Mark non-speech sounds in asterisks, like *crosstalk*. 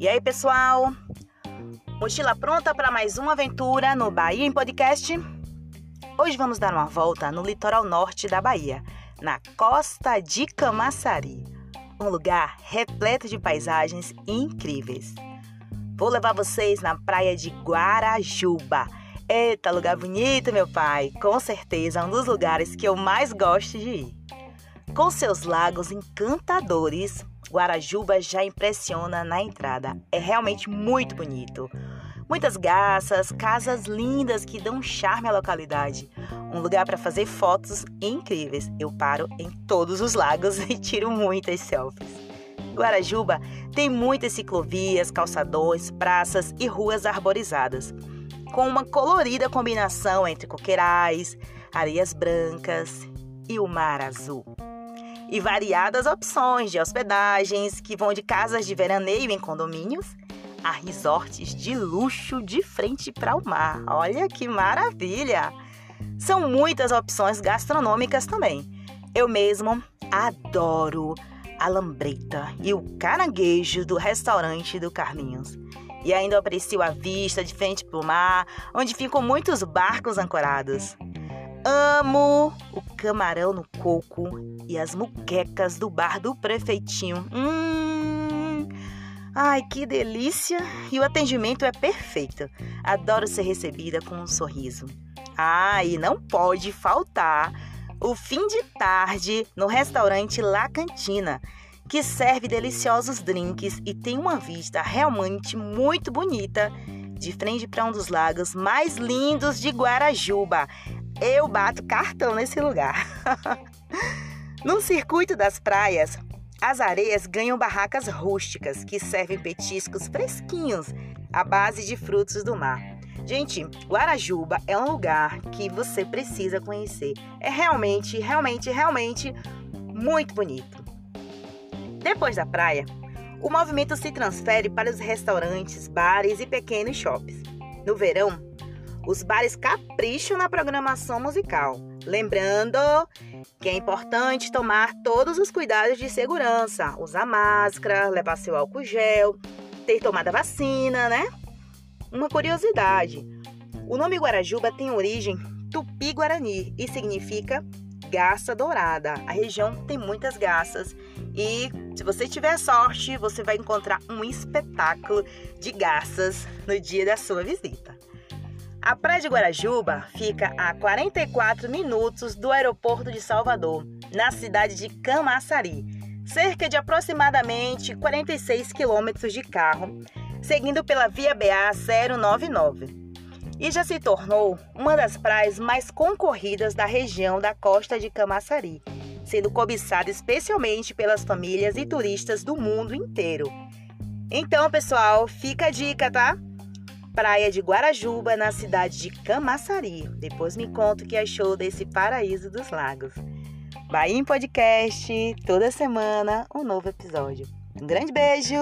E aí, pessoal? Mochila pronta para mais uma aventura no Bahia em Podcast? Hoje vamos dar uma volta no litoral norte da Bahia, na costa de Camaçari, um lugar repleto de paisagens incríveis. Vou levar vocês na praia de Guarajuba. Eita, lugar bonito, meu pai! Com certeza um dos lugares que eu mais gosto de ir. Com seus lagos encantadores, Guarajuba já impressiona na entrada. É realmente muito bonito. Muitas garças, casas lindas que dão charme à localidade. Um lugar para fazer fotos incríveis. Eu paro em todos os lagos *laughs* e tiro muitas selfies. Guarajuba tem muitas ciclovias, calçadões, praças e ruas arborizadas, com uma colorida combinação entre coqueirais, areias brancas e o mar azul e variadas opções de hospedagens que vão de casas de veraneio em condomínios a resorts de luxo de frente para o mar. Olha que maravilha! São muitas opções gastronômicas também. Eu mesmo adoro a lambreta e o caranguejo do restaurante do Carlinhos. E ainda aprecio a vista de frente para o mar, onde ficam muitos barcos ancorados. Amo o camarão no coco e as muquecas do bar do prefeitinho. Hum, ai, que delícia! E o atendimento é perfeito. Adoro ser recebida com um sorriso. Ah, e não pode faltar o fim de tarde no restaurante La Cantina, que serve deliciosos drinks e tem uma vista realmente muito bonita de frente para um dos lagos mais lindos de Guarajuba eu bato cartão nesse lugar. *laughs* no circuito das praias, as areias ganham barracas rústicas que servem petiscos fresquinhos à base de frutos do mar. Gente, Guarajuba é um lugar que você precisa conhecer. É realmente, realmente, realmente muito bonito. Depois da praia, o movimento se transfere para os restaurantes, bares e pequenos shoppings. No verão, os bares capricham na programação musical. Lembrando que é importante tomar todos os cuidados de segurança: usar máscara, levar seu álcool gel, ter tomado a vacina, né? Uma curiosidade: o nome Guarajuba tem origem tupi-guarani e significa garça dourada. A região tem muitas garças e se você tiver sorte, você vai encontrar um espetáculo de garças no dia da sua visita. A Praia de Guarajuba fica a 44 minutos do aeroporto de Salvador, na cidade de Camaçari, cerca de aproximadamente 46 quilômetros de carro, seguindo pela Via BA 099. E já se tornou uma das praias mais concorridas da região da costa de Camaçari, sendo cobiçada especialmente pelas famílias e turistas do mundo inteiro. Então, pessoal, fica a dica, tá? Praia de Guarajuba, na cidade de Camaçari. Depois me conta o que achou desse paraíso dos lagos. Bahia em Podcast, toda semana um novo episódio. Um grande beijo!